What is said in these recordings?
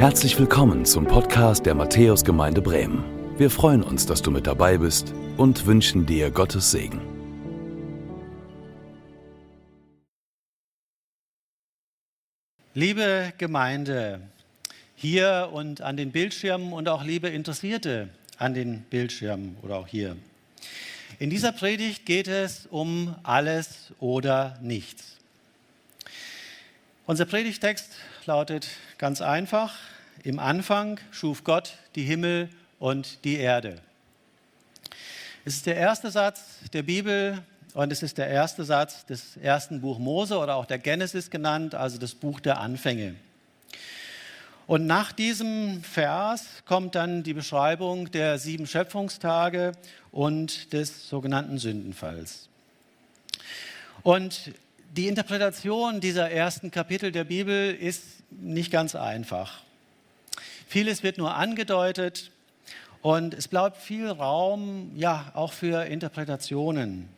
Herzlich willkommen zum Podcast der Matthäusgemeinde Bremen. Wir freuen uns, dass du mit dabei bist und wünschen dir Gottes Segen. Liebe Gemeinde, hier und an den Bildschirmen und auch liebe Interessierte an den Bildschirmen oder auch hier. In dieser Predigt geht es um alles oder nichts. Unser Predigtext lautet ganz einfach, im Anfang schuf Gott die Himmel und die Erde. Es ist der erste Satz der Bibel und es ist der erste Satz des ersten Buch Mose oder auch der Genesis genannt, also das Buch der Anfänge. Und nach diesem Vers kommt dann die Beschreibung der sieben Schöpfungstage und des sogenannten Sündenfalls. Und die Interpretation dieser ersten Kapitel der Bibel ist nicht ganz einfach. Vieles wird nur angedeutet und es bleibt viel Raum, ja, auch für Interpretationen.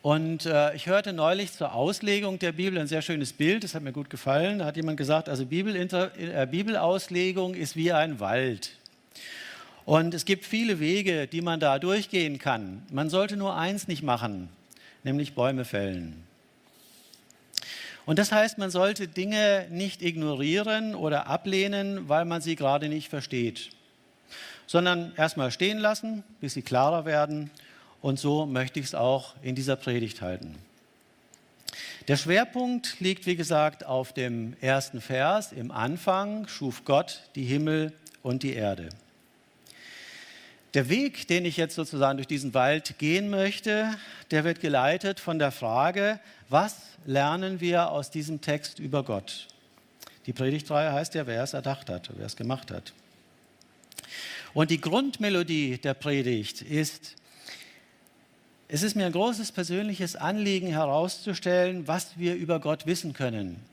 Und äh, ich hörte neulich zur Auslegung der Bibel ein sehr schönes Bild, das hat mir gut gefallen. Da hat jemand gesagt, also Bibelinter äh, Bibelauslegung ist wie ein Wald. Und es gibt viele Wege, die man da durchgehen kann. Man sollte nur eins nicht machen, nämlich Bäume fällen. Und das heißt, man sollte Dinge nicht ignorieren oder ablehnen, weil man sie gerade nicht versteht, sondern erstmal stehen lassen, bis sie klarer werden. Und so möchte ich es auch in dieser Predigt halten. Der Schwerpunkt liegt, wie gesagt, auf dem ersten Vers. Im Anfang schuf Gott die Himmel und die Erde. Der Weg, den ich jetzt sozusagen durch diesen Wald gehen möchte, der wird geleitet von der Frage, was lernen wir aus diesem Text über Gott? Die Predigtreihe heißt ja, wer es erdacht hat, wer es gemacht hat. Und die Grundmelodie der Predigt ist, es ist mir ein großes persönliches Anliegen herauszustellen, was wir über Gott wissen können.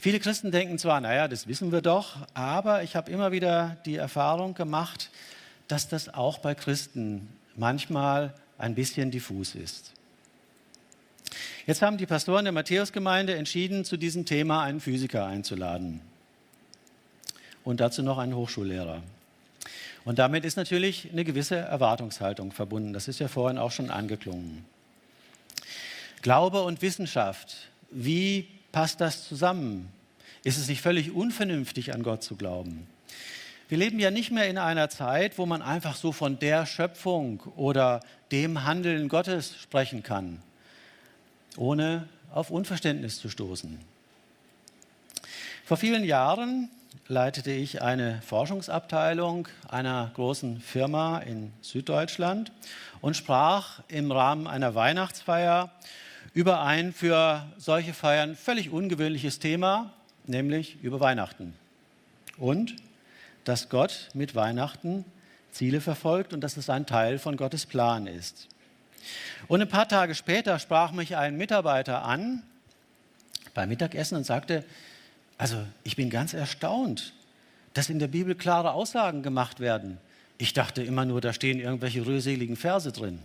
Viele Christen denken zwar, naja, das wissen wir doch, aber ich habe immer wieder die Erfahrung gemacht, dass das auch bei Christen manchmal ein bisschen diffus ist. Jetzt haben die Pastoren der Matthäusgemeinde entschieden, zu diesem Thema einen Physiker einzuladen und dazu noch einen Hochschullehrer. Und damit ist natürlich eine gewisse Erwartungshaltung verbunden. Das ist ja vorhin auch schon angeklungen. Glaube und Wissenschaft, wie passt das zusammen? Ist es nicht völlig unvernünftig, an Gott zu glauben? Wir leben ja nicht mehr in einer Zeit, wo man einfach so von der Schöpfung oder dem Handeln Gottes sprechen kann, ohne auf Unverständnis zu stoßen. Vor vielen Jahren leitete ich eine Forschungsabteilung einer großen Firma in Süddeutschland und sprach im Rahmen einer Weihnachtsfeier über ein für solche Feiern völlig ungewöhnliches Thema, nämlich über Weihnachten. Und dass Gott mit Weihnachten Ziele verfolgt und dass es ein Teil von Gottes Plan ist. Und ein paar Tage später sprach mich ein Mitarbeiter an beim Mittagessen und sagte, also ich bin ganz erstaunt, dass in der Bibel klare Aussagen gemacht werden. Ich dachte immer nur, da stehen irgendwelche rührseligen Verse drin.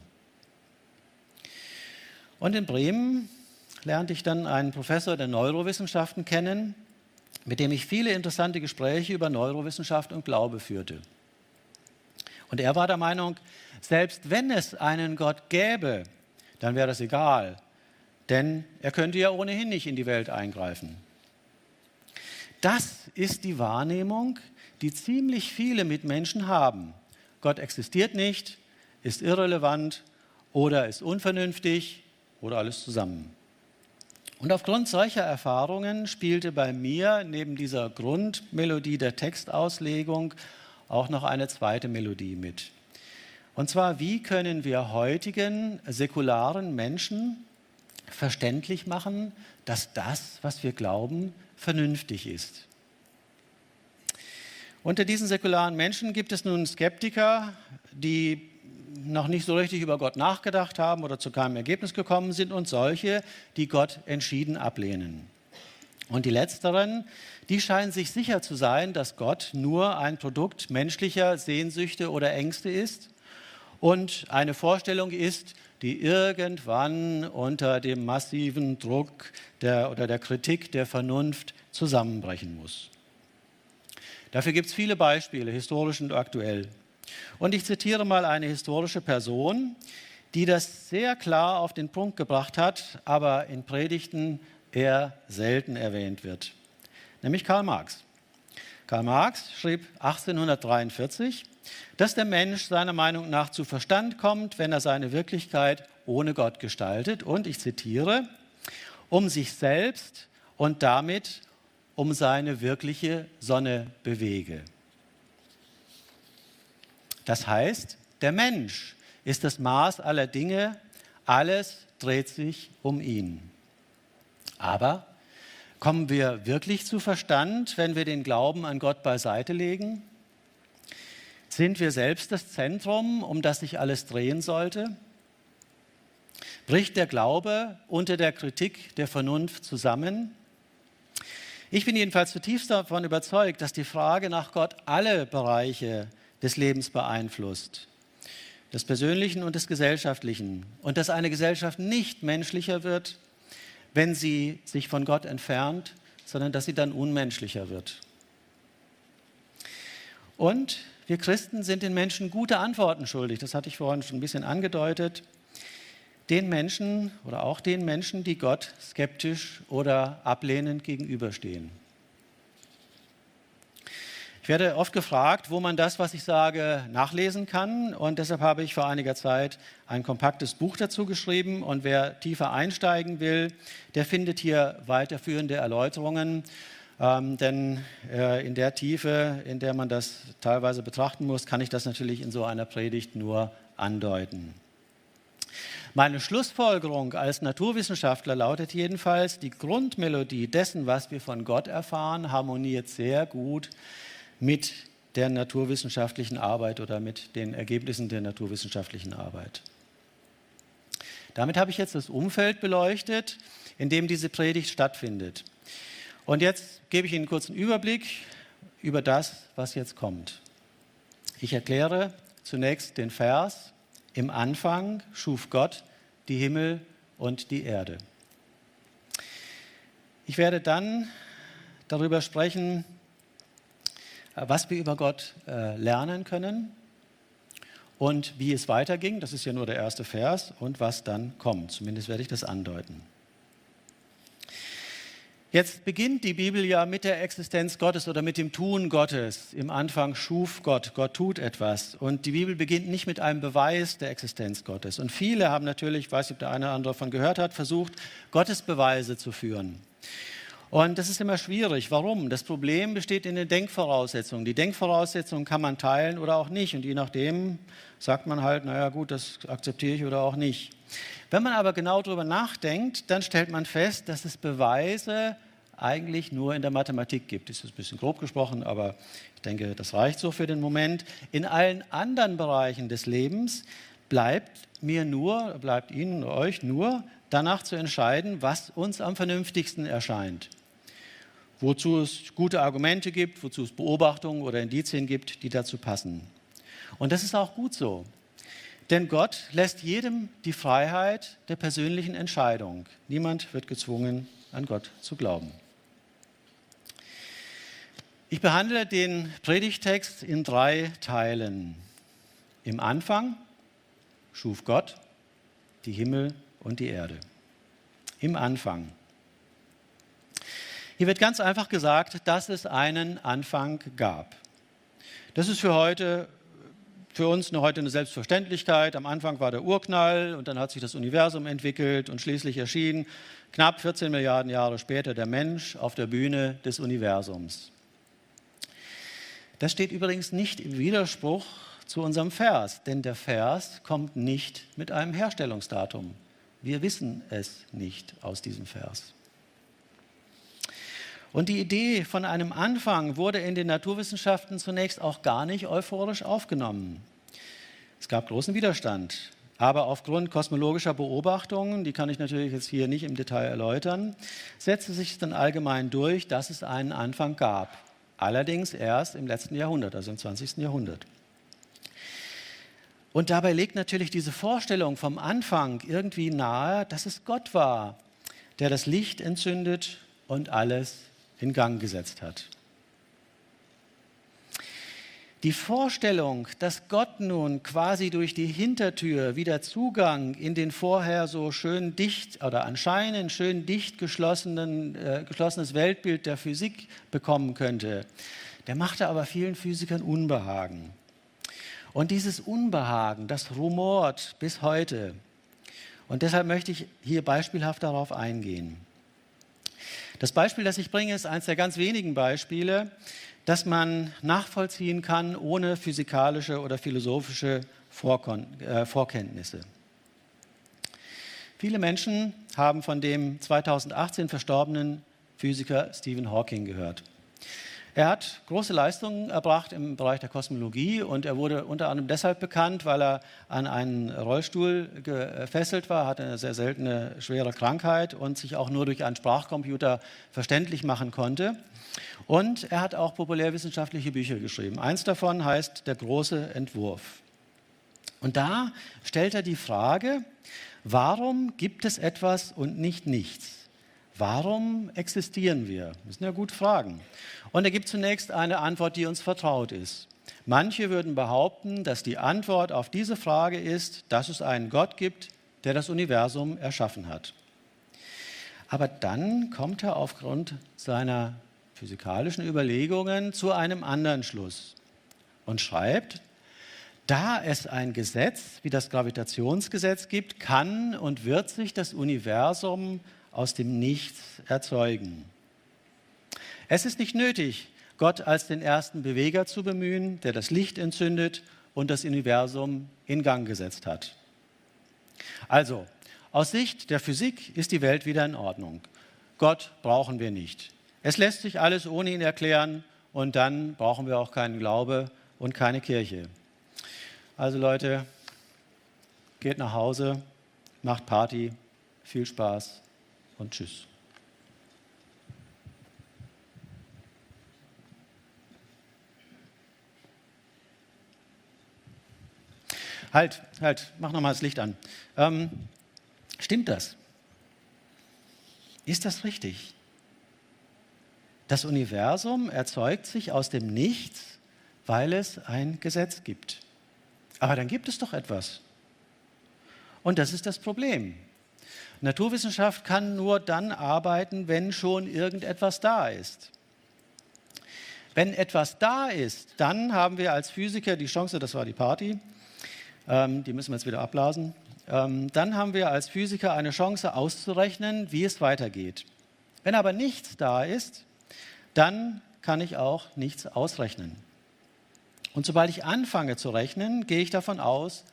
Und in Bremen lernte ich dann einen Professor der Neurowissenschaften kennen, mit dem ich viele interessante Gespräche über Neurowissenschaft und Glaube führte. Und er war der Meinung, selbst wenn es einen Gott gäbe, dann wäre das egal, denn er könnte ja ohnehin nicht in die Welt eingreifen. Das ist die Wahrnehmung, die ziemlich viele Mitmenschen haben. Gott existiert nicht, ist irrelevant oder ist unvernünftig oder alles zusammen. Und aufgrund solcher Erfahrungen spielte bei mir neben dieser Grundmelodie der Textauslegung auch noch eine zweite Melodie mit. Und zwar, wie können wir heutigen säkularen Menschen verständlich machen, dass das, was wir glauben, vernünftig ist. Unter diesen säkularen Menschen gibt es nun Skeptiker, die noch nicht so richtig über Gott nachgedacht haben oder zu keinem Ergebnis gekommen sind und solche, die Gott entschieden ablehnen. Und die letzteren, die scheinen sich sicher zu sein, dass Gott nur ein Produkt menschlicher Sehnsüchte oder Ängste ist und eine Vorstellung ist, die irgendwann unter dem massiven Druck der, oder der Kritik der Vernunft zusammenbrechen muss. Dafür gibt es viele Beispiele, historisch und aktuell. Und ich zitiere mal eine historische Person, die das sehr klar auf den Punkt gebracht hat, aber in Predigten eher selten erwähnt wird, nämlich Karl Marx. Karl Marx schrieb 1843, dass der Mensch seiner Meinung nach zu Verstand kommt, wenn er seine Wirklichkeit ohne Gott gestaltet und, ich zitiere, um sich selbst und damit um seine wirkliche Sonne bewege. Das heißt, der Mensch ist das Maß aller Dinge, alles dreht sich um ihn. Aber kommen wir wirklich zu Verstand, wenn wir den Glauben an Gott beiseite legen? Sind wir selbst das Zentrum, um das sich alles drehen sollte? Bricht der Glaube unter der Kritik der Vernunft zusammen? Ich bin jedenfalls zutiefst davon überzeugt, dass die Frage nach Gott alle Bereiche des Lebens beeinflusst, des persönlichen und des gesellschaftlichen, und dass eine Gesellschaft nicht menschlicher wird, wenn sie sich von Gott entfernt, sondern dass sie dann unmenschlicher wird. Und wir Christen sind den Menschen gute Antworten schuldig, das hatte ich vorhin schon ein bisschen angedeutet, den Menschen oder auch den Menschen, die Gott skeptisch oder ablehnend gegenüberstehen. Ich werde oft gefragt, wo man das, was ich sage, nachlesen kann. Und deshalb habe ich vor einiger Zeit ein kompaktes Buch dazu geschrieben. Und wer tiefer einsteigen will, der findet hier weiterführende Erläuterungen. Ähm, denn äh, in der Tiefe, in der man das teilweise betrachten muss, kann ich das natürlich in so einer Predigt nur andeuten. Meine Schlussfolgerung als Naturwissenschaftler lautet jedenfalls, die Grundmelodie dessen, was wir von Gott erfahren, harmoniert sehr gut mit der naturwissenschaftlichen Arbeit oder mit den Ergebnissen der naturwissenschaftlichen Arbeit. Damit habe ich jetzt das Umfeld beleuchtet, in dem diese Predigt stattfindet. Und jetzt gebe ich Ihnen einen Überblick über das, was jetzt kommt. Ich erkläre zunächst den Vers, im Anfang schuf Gott die Himmel und die Erde. Ich werde dann darüber sprechen, was wir über Gott äh, lernen können und wie es weiterging. Das ist ja nur der erste Vers und was dann kommt. Zumindest werde ich das andeuten. Jetzt beginnt die Bibel ja mit der Existenz Gottes oder mit dem Tun Gottes. Im Anfang schuf Gott, Gott tut etwas. Und die Bibel beginnt nicht mit einem Beweis der Existenz Gottes. Und viele haben natürlich, ich weiß nicht, ob der eine oder andere davon gehört hat, versucht, Gottes Beweise zu führen. Und das ist immer schwierig. Warum? Das Problem besteht in den Denkvoraussetzungen. Die Denkvoraussetzungen kann man teilen oder auch nicht. Und je nachdem sagt man halt, naja gut, das akzeptiere ich oder auch nicht. Wenn man aber genau darüber nachdenkt, dann stellt man fest, dass es Beweise eigentlich nur in der Mathematik gibt. Das ist ein bisschen grob gesprochen, aber ich denke, das reicht so für den Moment. In allen anderen Bereichen des Lebens bleibt mir nur, bleibt Ihnen und euch nur danach zu entscheiden, was uns am vernünftigsten erscheint wozu es gute Argumente gibt, wozu es Beobachtungen oder Indizien gibt, die dazu passen. Und das ist auch gut so. Denn Gott lässt jedem die Freiheit der persönlichen Entscheidung. Niemand wird gezwungen, an Gott zu glauben. Ich behandle den Predigtext in drei Teilen. Im Anfang schuf Gott die Himmel und die Erde. Im Anfang. Hier wird ganz einfach gesagt, dass es einen Anfang gab. Das ist für heute für uns eine, heute eine Selbstverständlichkeit. Am Anfang war der Urknall und dann hat sich das Universum entwickelt und schließlich erschien knapp 14 Milliarden Jahre später der Mensch auf der Bühne des Universums. Das steht übrigens nicht im Widerspruch zu unserem Vers, denn der Vers kommt nicht mit einem Herstellungsdatum. Wir wissen es nicht aus diesem Vers. Und die Idee von einem Anfang wurde in den Naturwissenschaften zunächst auch gar nicht euphorisch aufgenommen. Es gab großen Widerstand. Aber aufgrund kosmologischer Beobachtungen, die kann ich natürlich jetzt hier nicht im Detail erläutern, setzte sich dann allgemein durch, dass es einen Anfang gab. Allerdings erst im letzten Jahrhundert, also im 20. Jahrhundert. Und dabei legt natürlich diese Vorstellung vom Anfang irgendwie nahe, dass es Gott war, der das Licht entzündet und alles in Gang gesetzt hat. Die Vorstellung, dass Gott nun quasi durch die Hintertür wieder Zugang in den vorher so schön dicht oder anscheinend schön dicht geschlossenen, äh, geschlossenes Weltbild der Physik bekommen könnte, der machte aber vielen Physikern Unbehagen. Und dieses Unbehagen, das rumort bis heute. Und deshalb möchte ich hier beispielhaft darauf eingehen. Das Beispiel, das ich bringe, ist eines der ganz wenigen Beispiele, das man nachvollziehen kann ohne physikalische oder philosophische Vorkon äh, Vorkenntnisse. Viele Menschen haben von dem 2018 verstorbenen Physiker Stephen Hawking gehört. Er hat große Leistungen erbracht im Bereich der Kosmologie und er wurde unter anderem deshalb bekannt, weil er an einen Rollstuhl gefesselt war, hatte eine sehr seltene schwere Krankheit und sich auch nur durch einen Sprachcomputer verständlich machen konnte. Und er hat auch populärwissenschaftliche Bücher geschrieben. Eins davon heißt Der große Entwurf. Und da stellt er die Frage, warum gibt es etwas und nicht nichts? Warum existieren wir? Das sind ja gute Fragen. Und er gibt zunächst eine Antwort, die uns vertraut ist. Manche würden behaupten, dass die Antwort auf diese Frage ist, dass es einen Gott gibt, der das Universum erschaffen hat. Aber dann kommt er aufgrund seiner physikalischen Überlegungen zu einem anderen Schluss und schreibt, da es ein Gesetz wie das Gravitationsgesetz gibt, kann und wird sich das Universum aus dem Nichts erzeugen. Es ist nicht nötig, Gott als den ersten Beweger zu bemühen, der das Licht entzündet und das Universum in Gang gesetzt hat. Also, aus Sicht der Physik ist die Welt wieder in Ordnung. Gott brauchen wir nicht. Es lässt sich alles ohne ihn erklären und dann brauchen wir auch keinen Glaube und keine Kirche. Also Leute, geht nach Hause, macht Party, viel Spaß und tschüss. Halt, halt, mach nochmal das Licht an. Ähm, stimmt das? Ist das richtig? Das Universum erzeugt sich aus dem Nichts, weil es ein Gesetz gibt. Aber dann gibt es doch etwas. Und das ist das Problem. Naturwissenschaft kann nur dann arbeiten, wenn schon irgendetwas da ist. Wenn etwas da ist, dann haben wir als Physiker die Chance, das war die Party, ähm, die müssen wir jetzt wieder abblasen, ähm, dann haben wir als Physiker eine Chance auszurechnen, wie es weitergeht. Wenn aber nichts da ist, dann kann ich auch nichts ausrechnen. Und sobald ich anfange zu rechnen, gehe ich davon aus,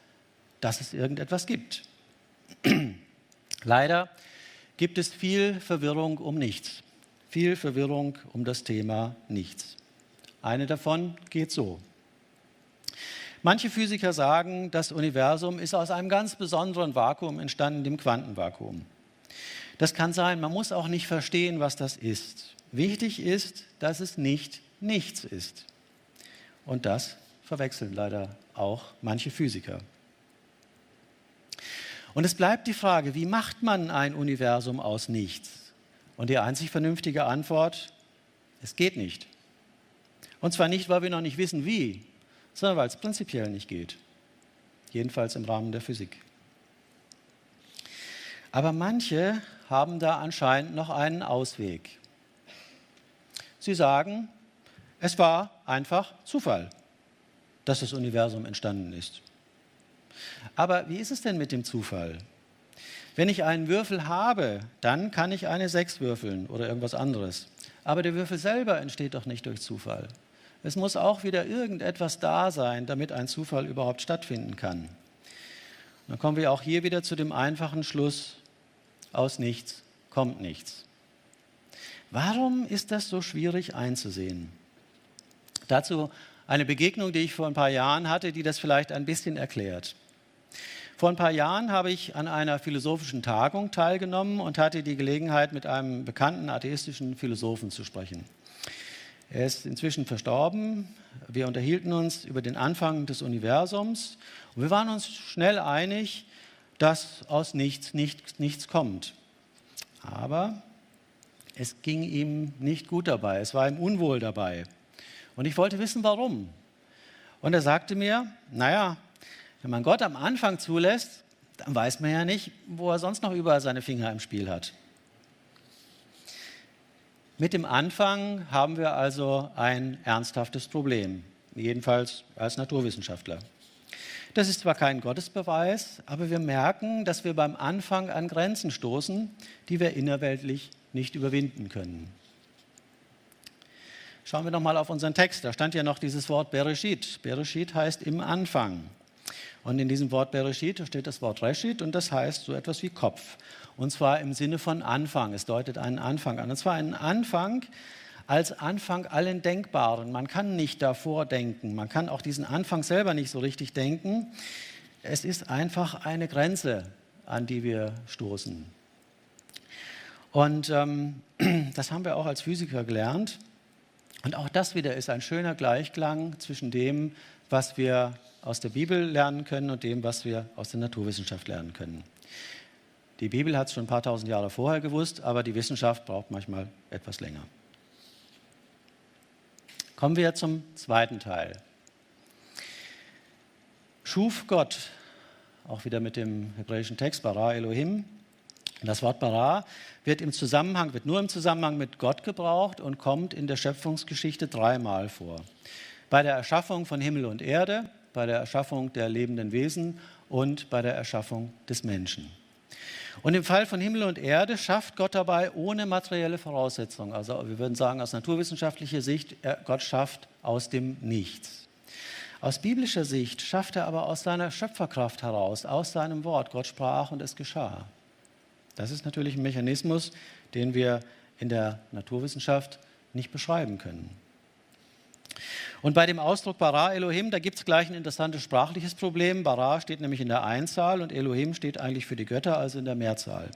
dass es irgendetwas gibt. Leider gibt es viel Verwirrung um nichts. Viel Verwirrung um das Thema nichts. Eine davon geht so. Manche Physiker sagen, das Universum ist aus einem ganz besonderen Vakuum entstanden, dem Quantenvakuum. Das kann sein, man muss auch nicht verstehen, was das ist. Wichtig ist, dass es nicht nichts ist. Und das verwechseln leider auch manche Physiker. Und es bleibt die Frage, wie macht man ein Universum aus nichts? Und die einzig vernünftige Antwort, es geht nicht. Und zwar nicht, weil wir noch nicht wissen, wie, sondern weil es prinzipiell nicht geht. Jedenfalls im Rahmen der Physik. Aber manche haben da anscheinend noch einen Ausweg. Sie sagen, es war einfach Zufall, dass das Universum entstanden ist. Aber wie ist es denn mit dem Zufall? Wenn ich einen Würfel habe, dann kann ich eine 6 würfeln oder irgendwas anderes. Aber der Würfel selber entsteht doch nicht durch Zufall. Es muss auch wieder irgendetwas da sein, damit ein Zufall überhaupt stattfinden kann. dann kommen wir auch hier wieder zu dem einfachen Schluss, aus nichts kommt nichts. Warum ist das so schwierig einzusehen? Dazu eine Begegnung, die ich vor ein paar Jahren hatte, die das vielleicht ein bisschen erklärt. Vor ein paar Jahren habe ich an einer philosophischen Tagung teilgenommen und hatte die Gelegenheit, mit einem bekannten atheistischen Philosophen zu sprechen. Er ist inzwischen verstorben. Wir unterhielten uns über den Anfang des Universums und wir waren uns schnell einig, dass aus nichts, nichts, nichts kommt. Aber es ging ihm nicht gut dabei, es war ihm unwohl dabei. Und ich wollte wissen, warum. Und er sagte mir, naja, wenn man Gott am Anfang zulässt, dann weiß man ja nicht, wo er sonst noch überall seine Finger im Spiel hat. Mit dem Anfang haben wir also ein ernsthaftes Problem, jedenfalls als Naturwissenschaftler. Das ist zwar kein Gottesbeweis, aber wir merken, dass wir beim Anfang an Grenzen stoßen, die wir innerweltlich nicht überwinden können. Schauen wir noch mal auf unseren Text. Da stand ja noch dieses Wort Bereshit. Bereshit heißt im Anfang. Und in diesem Wort Bereshit steht das Wort Reshit und das heißt so etwas wie Kopf. Und zwar im Sinne von Anfang. Es deutet einen Anfang an. Und zwar einen Anfang als Anfang allen Denkbaren. Man kann nicht davor denken. Man kann auch diesen Anfang selber nicht so richtig denken. Es ist einfach eine Grenze, an die wir stoßen. Und ähm, das haben wir auch als Physiker gelernt. Und auch das wieder ist ein schöner Gleichklang zwischen dem, was wir aus der Bibel lernen können und dem, was wir aus der Naturwissenschaft lernen können. Die Bibel hat es schon ein paar tausend Jahre vorher gewusst, aber die Wissenschaft braucht manchmal etwas länger. Kommen wir zum zweiten Teil. Schuf Gott, auch wieder mit dem hebräischen Text, Bara Elohim, das Wort bara wird im Zusammenhang, wird nur im Zusammenhang mit Gott gebraucht und kommt in der Schöpfungsgeschichte dreimal vor. Bei der Erschaffung von Himmel und Erde, bei der Erschaffung der lebenden Wesen und bei der Erschaffung des Menschen. Und im Fall von Himmel und Erde schafft Gott dabei ohne materielle Voraussetzungen. Also wir würden sagen aus naturwissenschaftlicher Sicht, Gott schafft aus dem Nichts. Aus biblischer Sicht schafft er aber aus seiner Schöpferkraft heraus, aus seinem Wort. Gott sprach und es geschah. Das ist natürlich ein Mechanismus, den wir in der Naturwissenschaft nicht beschreiben können. Und bei dem Ausdruck Bara Elohim, da gibt es gleich ein interessantes sprachliches Problem. Bara steht nämlich in der Einzahl und Elohim steht eigentlich für die Götter, also in der Mehrzahl.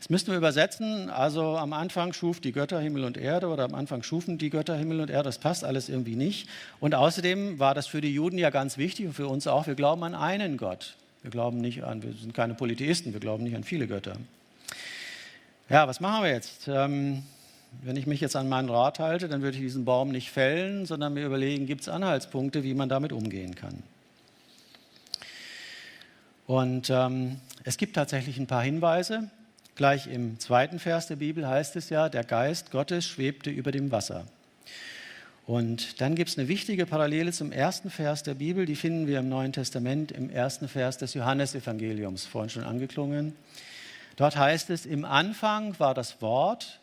Jetzt müssten wir übersetzen, also am Anfang schuf die Götter Himmel und Erde oder am Anfang schufen die Götter Himmel und Erde, das passt alles irgendwie nicht. Und außerdem war das für die Juden ja ganz wichtig und für uns auch, wir glauben an einen Gott. Wir glauben nicht an, wir sind keine Polytheisten, wir glauben nicht an viele Götter. Ja, was machen wir jetzt? Ähm, wenn ich mich jetzt an meinen Rat halte, dann würde ich diesen Baum nicht fällen, sondern mir überlegen, gibt es Anhaltspunkte, wie man damit umgehen kann. Und ähm, es gibt tatsächlich ein paar Hinweise. Gleich im zweiten Vers der Bibel heißt es ja, der Geist Gottes schwebte über dem Wasser. Und dann gibt es eine wichtige Parallele zum ersten Vers der Bibel, die finden wir im Neuen Testament, im ersten Vers des Johannesevangeliums, vorhin schon angeklungen. Dort heißt es, im Anfang war das Wort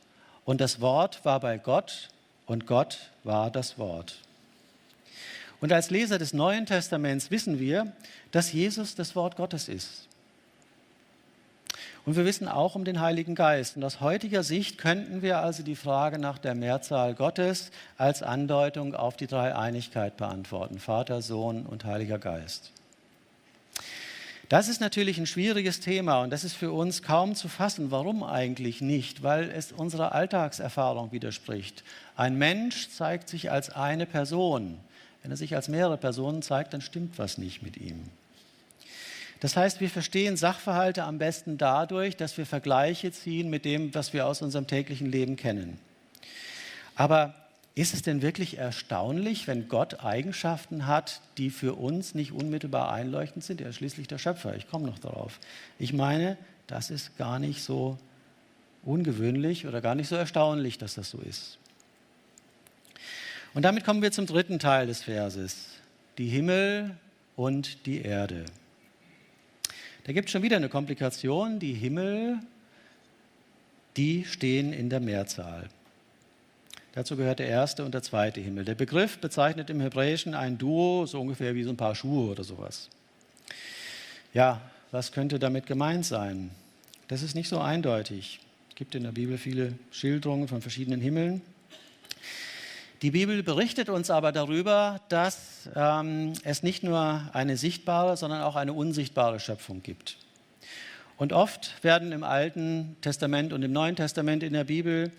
und das Wort war bei Gott und Gott war das Wort. Und als Leser des Neuen Testaments wissen wir, dass Jesus das Wort Gottes ist. Und wir wissen auch um den Heiligen Geist. Und aus heutiger Sicht könnten wir also die Frage nach der Mehrzahl Gottes als Andeutung auf die Dreieinigkeit beantworten. Vater, Sohn und Heiliger Geist. Das ist natürlich ein schwieriges Thema und das ist für uns kaum zu fassen. Warum eigentlich nicht? Weil es unserer Alltagserfahrung widerspricht. Ein Mensch zeigt sich als eine Person. Wenn er sich als mehrere Personen zeigt, dann stimmt was nicht mit ihm. Das heißt, wir verstehen Sachverhalte am besten dadurch, dass wir Vergleiche ziehen mit dem, was wir aus unserem täglichen Leben kennen. Aber ist es denn wirklich erstaunlich, wenn Gott Eigenschaften hat, die für uns nicht unmittelbar einleuchtend sind? Er ist schließlich der Schöpfer. Ich komme noch darauf. Ich meine, das ist gar nicht so ungewöhnlich oder gar nicht so erstaunlich, dass das so ist. Und damit kommen wir zum dritten Teil des Verses. Die Himmel und die Erde. Da gibt es schon wieder eine Komplikation. Die Himmel, die stehen in der Mehrzahl. Dazu gehört der erste und der zweite Himmel. Der Begriff bezeichnet im Hebräischen ein Duo, so ungefähr wie so ein paar Schuhe oder sowas. Ja, was könnte damit gemeint sein? Das ist nicht so eindeutig. Es gibt in der Bibel viele Schilderungen von verschiedenen Himmeln. Die Bibel berichtet uns aber darüber, dass ähm, es nicht nur eine sichtbare, sondern auch eine unsichtbare Schöpfung gibt. Und oft werden im Alten Testament und im Neuen Testament in der Bibel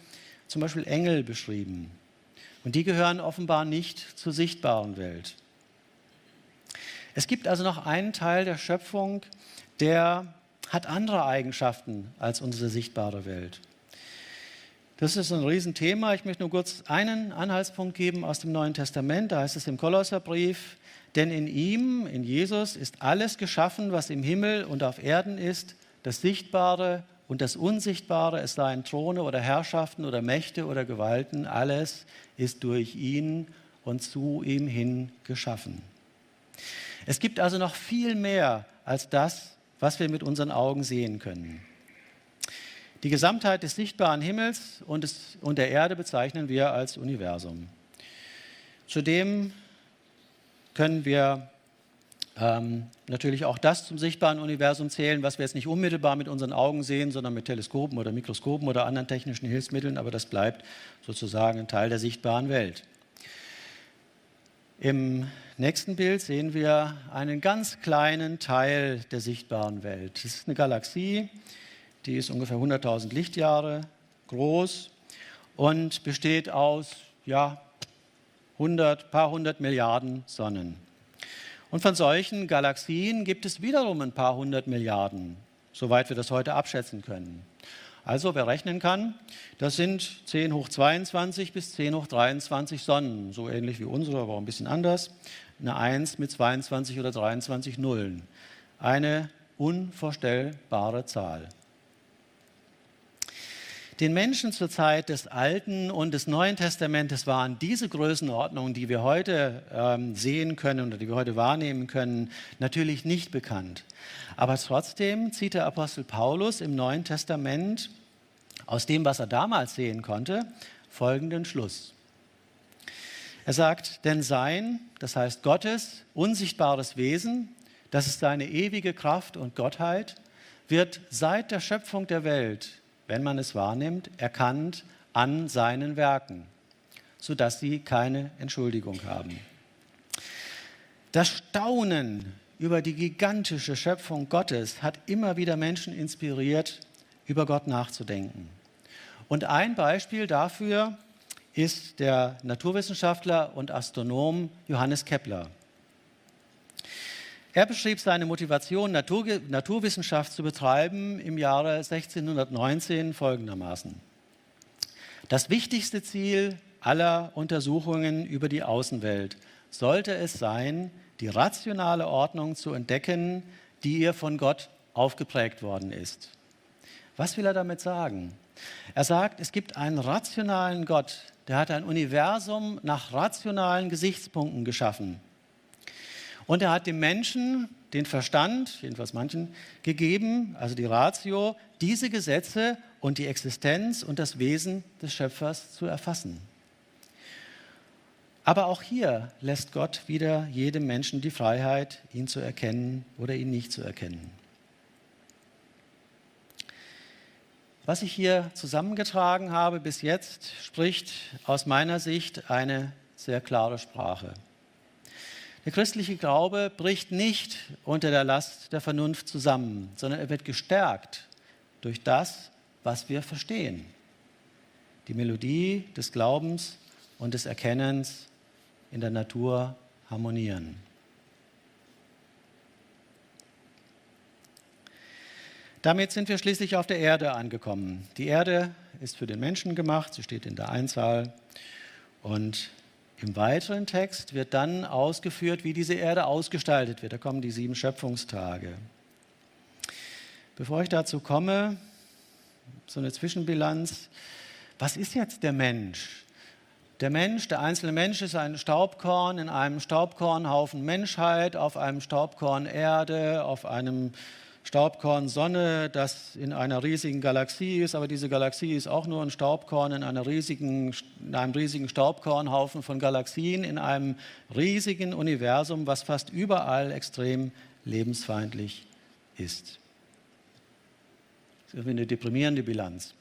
zum Beispiel Engel beschrieben. Und die gehören offenbar nicht zur sichtbaren Welt. Es gibt also noch einen Teil der Schöpfung, der hat andere Eigenschaften als unsere sichtbare Welt. Das ist ein Riesenthema. Ich möchte nur kurz einen Anhaltspunkt geben aus dem Neuen Testament. Da heißt es im Kolosserbrief, denn in ihm, in Jesus, ist alles geschaffen, was im Himmel und auf Erden ist, das Sichtbare und das Unsichtbare, es seien Throne oder Herrschaften oder Mächte oder Gewalten, alles ist durch ihn und zu ihm hin geschaffen. Es gibt also noch viel mehr als das, was wir mit unseren Augen sehen können. Die Gesamtheit des sichtbaren Himmels und, des, und der Erde bezeichnen wir als Universum. Zudem können wir ähm, natürlich auch das zum sichtbaren Universum zählen, was wir jetzt nicht unmittelbar mit unseren Augen sehen, sondern mit Teleskopen oder Mikroskopen oder anderen technischen Hilfsmitteln, aber das bleibt sozusagen ein Teil der sichtbaren Welt. Im nächsten Bild sehen wir einen ganz kleinen Teil der sichtbaren Welt. Das ist eine Galaxie, die ist ungefähr 100.000 Lichtjahre groß und besteht aus ja, 100, paar hundert Milliarden Sonnen. Und von solchen Galaxien gibt es wiederum ein paar hundert Milliarden, soweit wir das heute abschätzen können. Also wer rechnen kann, das sind 10 hoch 22 bis 10 hoch 23 Sonnen, so ähnlich wie unsere, aber auch ein bisschen anders. Eine 1 mit 22 oder 23 Nullen. Eine unvorstellbare Zahl. Den Menschen zur Zeit des Alten und des Neuen Testamentes waren diese Größenordnungen, die wir heute ähm, sehen können oder die wir heute wahrnehmen können, natürlich nicht bekannt. Aber trotzdem zieht der Apostel Paulus im Neuen Testament aus dem, was er damals sehen konnte, folgenden Schluss. Er sagt, denn sein, das heißt Gottes unsichtbares Wesen, das ist seine ewige Kraft und Gottheit, wird seit der Schöpfung der Welt wenn man es wahrnimmt, erkannt an seinen Werken, sodass sie keine Entschuldigung haben. Das Staunen über die gigantische Schöpfung Gottes hat immer wieder Menschen inspiriert, über Gott nachzudenken. Und ein Beispiel dafür ist der Naturwissenschaftler und Astronom Johannes Kepler. Er beschrieb seine Motivation, Natur, Naturwissenschaft zu betreiben, im Jahre 1619 folgendermaßen. Das wichtigste Ziel aller Untersuchungen über die Außenwelt sollte es sein, die rationale Ordnung zu entdecken, die ihr von Gott aufgeprägt worden ist. Was will er damit sagen? Er sagt, es gibt einen rationalen Gott, der hat ein Universum nach rationalen Gesichtspunkten geschaffen. Und er hat dem Menschen den Verstand, jedenfalls manchen, gegeben, also die Ratio, diese Gesetze und die Existenz und das Wesen des Schöpfers zu erfassen. Aber auch hier lässt Gott wieder jedem Menschen die Freiheit, ihn zu erkennen oder ihn nicht zu erkennen. Was ich hier zusammengetragen habe bis jetzt, spricht aus meiner Sicht eine sehr klare Sprache. Der christliche Glaube bricht nicht unter der Last der Vernunft zusammen, sondern er wird gestärkt durch das, was wir verstehen. Die Melodie des Glaubens und des Erkennens in der Natur harmonieren. Damit sind wir schließlich auf der Erde angekommen. Die Erde ist für den Menschen gemacht, sie steht in der Einzahl und im weiteren Text wird dann ausgeführt, wie diese Erde ausgestaltet wird. Da kommen die sieben Schöpfungstage. Bevor ich dazu komme, so eine Zwischenbilanz. Was ist jetzt der Mensch? Der Mensch, der einzelne Mensch ist ein Staubkorn in einem Staubkornhaufen Menschheit, auf einem Staubkorn Erde, auf einem Staubkorn Sonne, das in einer riesigen Galaxie ist, aber diese Galaxie ist auch nur ein Staubkorn in, riesigen, in einem riesigen Staubkornhaufen von Galaxien, in einem riesigen Universum, was fast überall extrem lebensfeindlich ist. Das ist eine deprimierende Bilanz.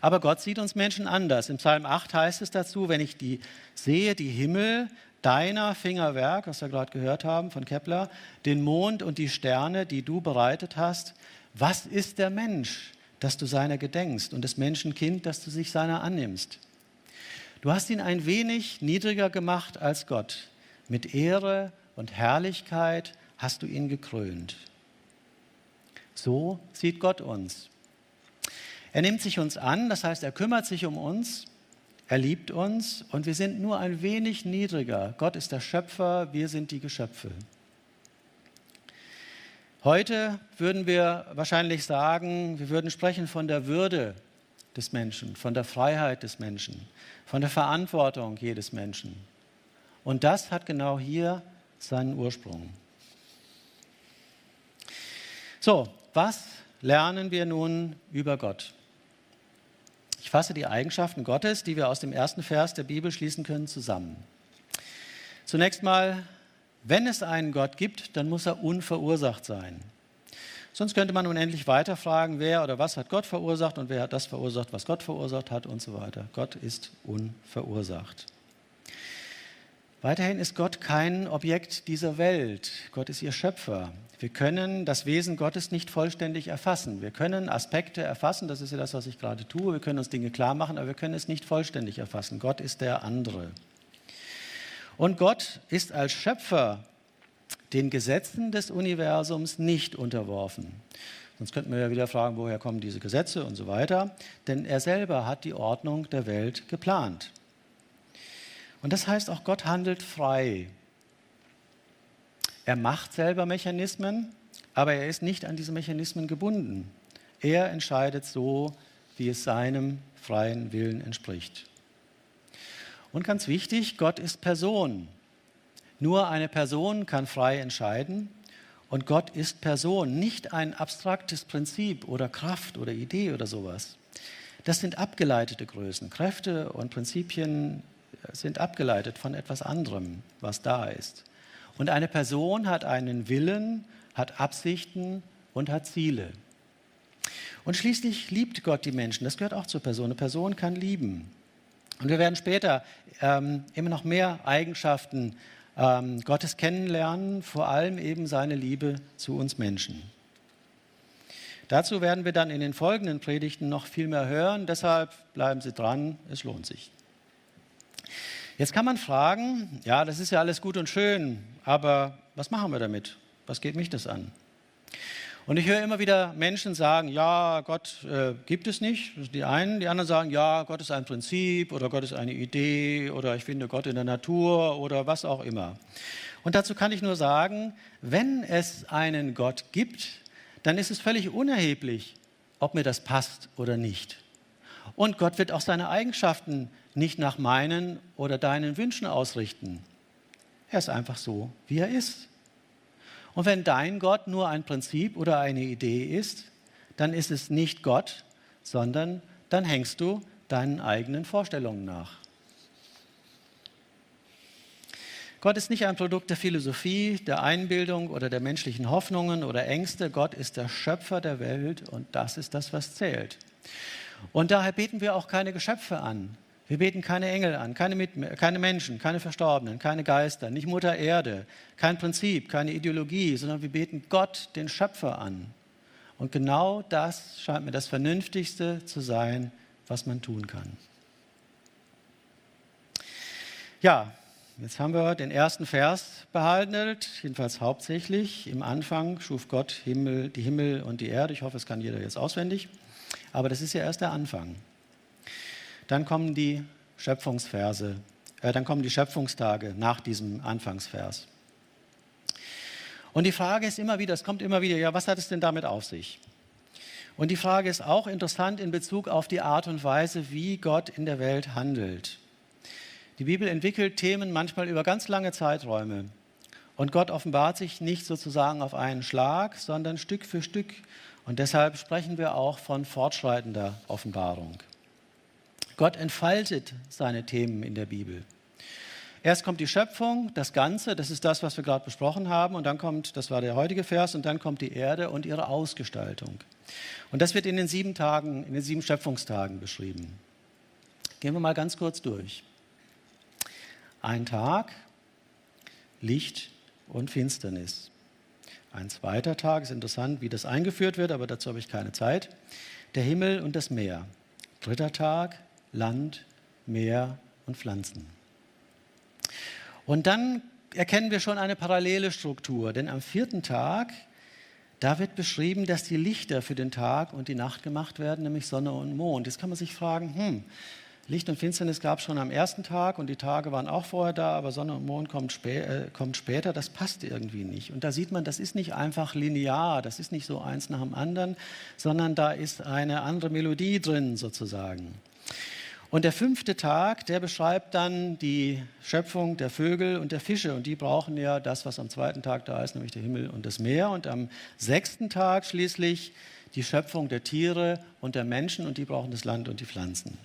Aber Gott sieht uns Menschen anders. Im Psalm 8 heißt es dazu, wenn ich die sehe, die Himmel, deiner Fingerwerk, was wir gerade gehört haben von Kepler, den Mond und die Sterne, die du bereitet hast. Was ist der Mensch, dass du seiner gedenkst und das Menschenkind, dass du sich seiner annimmst? Du hast ihn ein wenig niedriger gemacht als Gott. Mit Ehre und Herrlichkeit hast du ihn gekrönt. So sieht Gott uns. Er nimmt sich uns an, das heißt, er kümmert sich um uns, er liebt uns und wir sind nur ein wenig niedriger. Gott ist der Schöpfer, wir sind die Geschöpfe. Heute würden wir wahrscheinlich sagen, wir würden sprechen von der Würde des Menschen, von der Freiheit des Menschen, von der Verantwortung jedes Menschen. Und das hat genau hier seinen Ursprung. So, was lernen wir nun über Gott? Ich fasse die Eigenschaften Gottes, die wir aus dem ersten Vers der Bibel schließen können, zusammen. Zunächst mal, wenn es einen Gott gibt, dann muss er unverursacht sein. Sonst könnte man unendlich weiter fragen, wer oder was hat Gott verursacht und wer hat das verursacht, was Gott verursacht hat und so weiter. Gott ist unverursacht. Weiterhin ist Gott kein Objekt dieser Welt. Gott ist ihr Schöpfer. Wir können das Wesen Gottes nicht vollständig erfassen. Wir können Aspekte erfassen, das ist ja das, was ich gerade tue. Wir können uns Dinge klar machen, aber wir können es nicht vollständig erfassen. Gott ist der andere. Und Gott ist als Schöpfer den Gesetzen des Universums nicht unterworfen. Sonst könnten wir ja wieder fragen, woher kommen diese Gesetze und so weiter. Denn er selber hat die Ordnung der Welt geplant. Und das heißt auch, Gott handelt frei. Er macht selber Mechanismen, aber er ist nicht an diese Mechanismen gebunden. Er entscheidet so, wie es seinem freien Willen entspricht. Und ganz wichtig, Gott ist Person. Nur eine Person kann frei entscheiden und Gott ist Person, nicht ein abstraktes Prinzip oder Kraft oder Idee oder sowas. Das sind abgeleitete Größen. Kräfte und Prinzipien sind abgeleitet von etwas anderem, was da ist. Und eine Person hat einen Willen, hat Absichten und hat Ziele. Und schließlich liebt Gott die Menschen. Das gehört auch zur Person. Eine Person kann lieben. Und wir werden später ähm, immer noch mehr Eigenschaften ähm, Gottes kennenlernen, vor allem eben seine Liebe zu uns Menschen. Dazu werden wir dann in den folgenden Predigten noch viel mehr hören. Deshalb bleiben Sie dran, es lohnt sich. Jetzt kann man fragen, ja, das ist ja alles gut und schön, aber was machen wir damit? Was geht mich das an? Und ich höre immer wieder Menschen sagen, ja, Gott äh, gibt es nicht. Die einen, die anderen sagen, ja, Gott ist ein Prinzip oder Gott ist eine Idee oder ich finde Gott in der Natur oder was auch immer. Und dazu kann ich nur sagen, wenn es einen Gott gibt, dann ist es völlig unerheblich, ob mir das passt oder nicht. Und Gott wird auch seine Eigenschaften nicht nach meinen oder deinen Wünschen ausrichten. Er ist einfach so, wie er ist. Und wenn dein Gott nur ein Prinzip oder eine Idee ist, dann ist es nicht Gott, sondern dann hängst du deinen eigenen Vorstellungen nach. Gott ist nicht ein Produkt der Philosophie, der Einbildung oder der menschlichen Hoffnungen oder Ängste. Gott ist der Schöpfer der Welt und das ist das, was zählt. Und daher beten wir auch keine Geschöpfe an, wir beten keine Engel an, keine, Mit keine Menschen, keine Verstorbenen, keine Geister, nicht Mutter Erde, kein Prinzip, keine Ideologie, sondern wir beten Gott, den Schöpfer, an. Und genau das scheint mir das Vernünftigste zu sein, was man tun kann. Ja, jetzt haben wir den ersten Vers behandelt, jedenfalls hauptsächlich. Im Anfang schuf Gott Himmel, die Himmel und die Erde. Ich hoffe, es kann jeder jetzt auswendig. Aber das ist ja erst der Anfang. Dann kommen die Schöpfungsverse, äh, dann kommen die Schöpfungstage nach diesem Anfangsvers. Und die Frage ist immer wieder, es kommt immer wieder, ja, was hat es denn damit auf sich? Und die Frage ist auch interessant in Bezug auf die Art und Weise, wie Gott in der Welt handelt. Die Bibel entwickelt Themen manchmal über ganz lange Zeiträume. Und Gott offenbart sich nicht sozusagen auf einen Schlag, sondern Stück für Stück. Und deshalb sprechen wir auch von fortschreitender Offenbarung. Gott entfaltet seine Themen in der Bibel. Erst kommt die Schöpfung, das Ganze, das ist das, was wir gerade besprochen haben, und dann kommt, das war der heutige Vers, und dann kommt die Erde und ihre Ausgestaltung. Und das wird in den sieben Tagen, in den sieben Schöpfungstagen beschrieben. Gehen wir mal ganz kurz durch. Ein Tag, Licht und Finsternis. Ein zweiter Tag ist interessant, wie das eingeführt wird, aber dazu habe ich keine Zeit. Der Himmel und das Meer. Dritter Tag, Land, Meer und Pflanzen. Und dann erkennen wir schon eine parallele Struktur, denn am vierten Tag, da wird beschrieben, dass die Lichter für den Tag und die Nacht gemacht werden, nämlich Sonne und Mond. Jetzt kann man sich fragen, hm, Licht und Finsternis gab es schon am ersten Tag und die Tage waren auch vorher da, aber Sonne und Mond kommt, spä äh, kommt, später. Das passt irgendwie nicht. Und da sieht man, das ist nicht einfach linear, das ist nicht so eins nach dem anderen, sondern da ist eine andere Melodie drin sozusagen. Und der fünfte Tag, der beschreibt dann die Schöpfung der Vögel und der Fische. Und die brauchen ja das, was am zweiten Tag da ist, nämlich der Himmel und das Meer. Und am sechsten Tag schließlich die Schöpfung der Tiere und der Menschen. Und die brauchen das Land und die Pflanzen.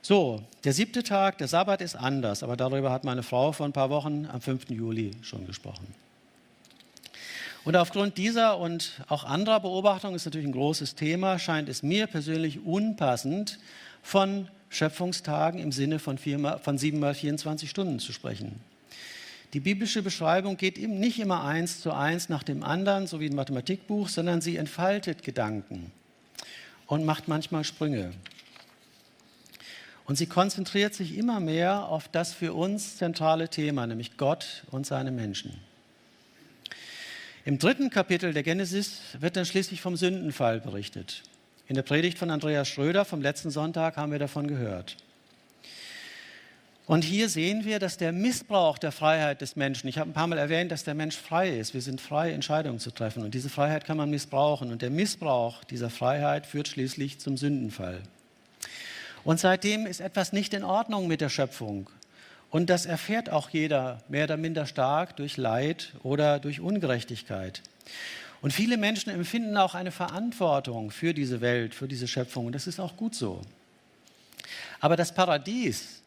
So, der siebte Tag, der Sabbat ist anders, aber darüber hat meine Frau vor ein paar Wochen am 5. Juli schon gesprochen. Und aufgrund dieser und auch anderer Beobachtungen ist natürlich ein großes Thema, scheint es mir persönlich unpassend, von Schöpfungstagen im Sinne von, von 7 mal 24 Stunden zu sprechen. Die biblische Beschreibung geht eben nicht immer eins zu eins nach dem anderen, so wie ein Mathematikbuch, sondern sie entfaltet Gedanken und macht manchmal Sprünge. Und sie konzentriert sich immer mehr auf das für uns zentrale Thema, nämlich Gott und seine Menschen. Im dritten Kapitel der Genesis wird dann schließlich vom Sündenfall berichtet. In der Predigt von Andreas Schröder vom letzten Sonntag haben wir davon gehört. Und hier sehen wir, dass der Missbrauch der Freiheit des Menschen, ich habe ein paar Mal erwähnt, dass der Mensch frei ist. Wir sind frei, Entscheidungen zu treffen. Und diese Freiheit kann man missbrauchen. Und der Missbrauch dieser Freiheit führt schließlich zum Sündenfall. Und seitdem ist etwas nicht in Ordnung mit der Schöpfung. Und das erfährt auch jeder mehr oder minder stark durch Leid oder durch Ungerechtigkeit. Und viele Menschen empfinden auch eine Verantwortung für diese Welt, für diese Schöpfung. Und das ist auch gut so. Aber das Paradies,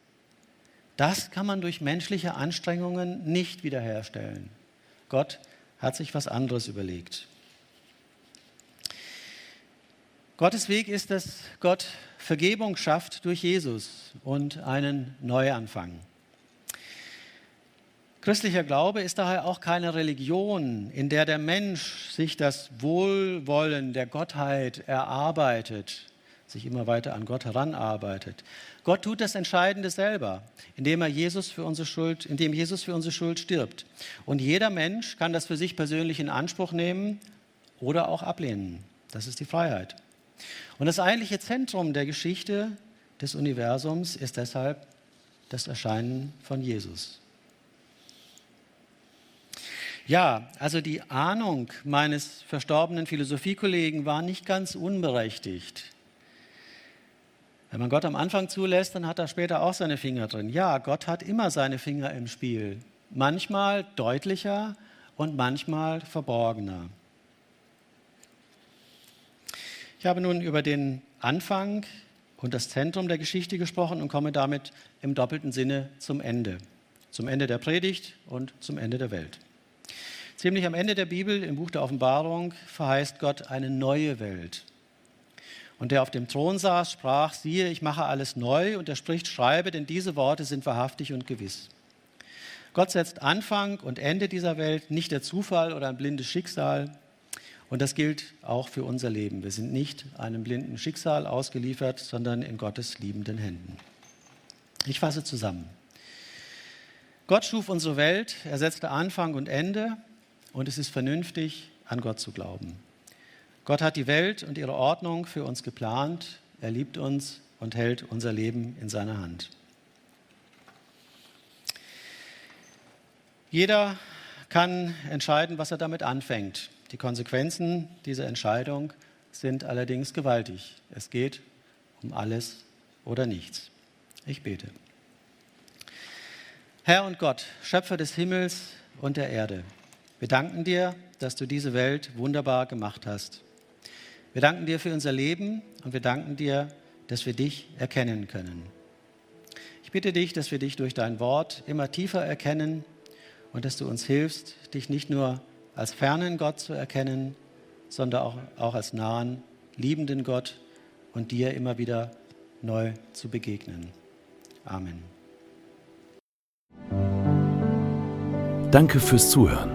das kann man durch menschliche Anstrengungen nicht wiederherstellen. Gott hat sich was anderes überlegt. Gottes Weg ist, dass Gott Vergebung schafft durch Jesus und einen Neuanfang. Christlicher Glaube ist daher auch keine Religion, in der der Mensch sich das Wohlwollen der Gottheit erarbeitet, sich immer weiter an Gott heranarbeitet. Gott tut das Entscheidende selber, indem er Jesus für unsere Schuld, indem Jesus für unsere Schuld stirbt. Und jeder Mensch kann das für sich persönlich in Anspruch nehmen oder auch ablehnen. Das ist die Freiheit. Und das eigentliche Zentrum der Geschichte des Universums ist deshalb das Erscheinen von Jesus. Ja, also die Ahnung meines verstorbenen Philosophiekollegen war nicht ganz unberechtigt. Wenn man Gott am Anfang zulässt, dann hat er später auch seine Finger drin. Ja, Gott hat immer seine Finger im Spiel. Manchmal deutlicher und manchmal verborgener. Ich habe nun über den Anfang und das Zentrum der Geschichte gesprochen und komme damit im doppelten Sinne zum Ende. Zum Ende der Predigt und zum Ende der Welt. Ziemlich am Ende der Bibel, im Buch der Offenbarung, verheißt Gott eine neue Welt. Und der auf dem Thron saß, sprach, siehe, ich mache alles neu. Und er spricht, schreibe, denn diese Worte sind wahrhaftig und gewiss. Gott setzt Anfang und Ende dieser Welt, nicht der Zufall oder ein blindes Schicksal, und das gilt auch für unser Leben. Wir sind nicht einem blinden Schicksal ausgeliefert, sondern in Gottes liebenden Händen. Ich fasse zusammen. Gott schuf unsere Welt, er setzte Anfang und Ende und es ist vernünftig, an Gott zu glauben. Gott hat die Welt und ihre Ordnung für uns geplant, er liebt uns und hält unser Leben in seiner Hand. Jeder kann entscheiden, was er damit anfängt. Die Konsequenzen dieser Entscheidung sind allerdings gewaltig. Es geht um alles oder nichts. Ich bete. Herr und Gott, Schöpfer des Himmels und der Erde, wir danken dir, dass du diese Welt wunderbar gemacht hast. Wir danken dir für unser Leben und wir danken dir, dass wir dich erkennen können. Ich bitte dich, dass wir dich durch dein Wort immer tiefer erkennen und dass du uns hilfst, dich nicht nur als fernen Gott zu erkennen, sondern auch, auch als nahen, liebenden Gott und dir immer wieder neu zu begegnen. Amen. Danke fürs Zuhören.